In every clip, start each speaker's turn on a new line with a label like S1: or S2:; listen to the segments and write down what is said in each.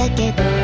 S1: だけど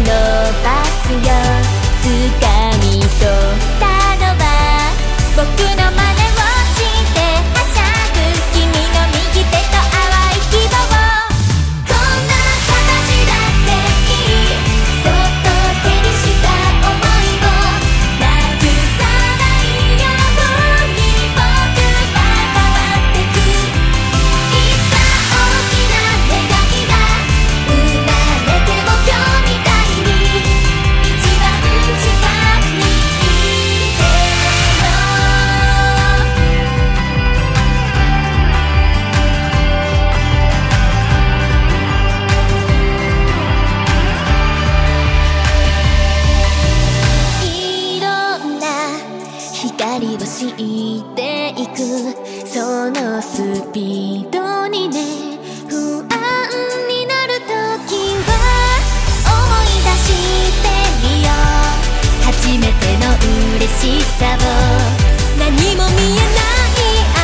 S1: 伸ばすよ。光を敷いていく。そのスピードにね不安になる時は思い出してみよう。初めての嬉しさを。何も見えない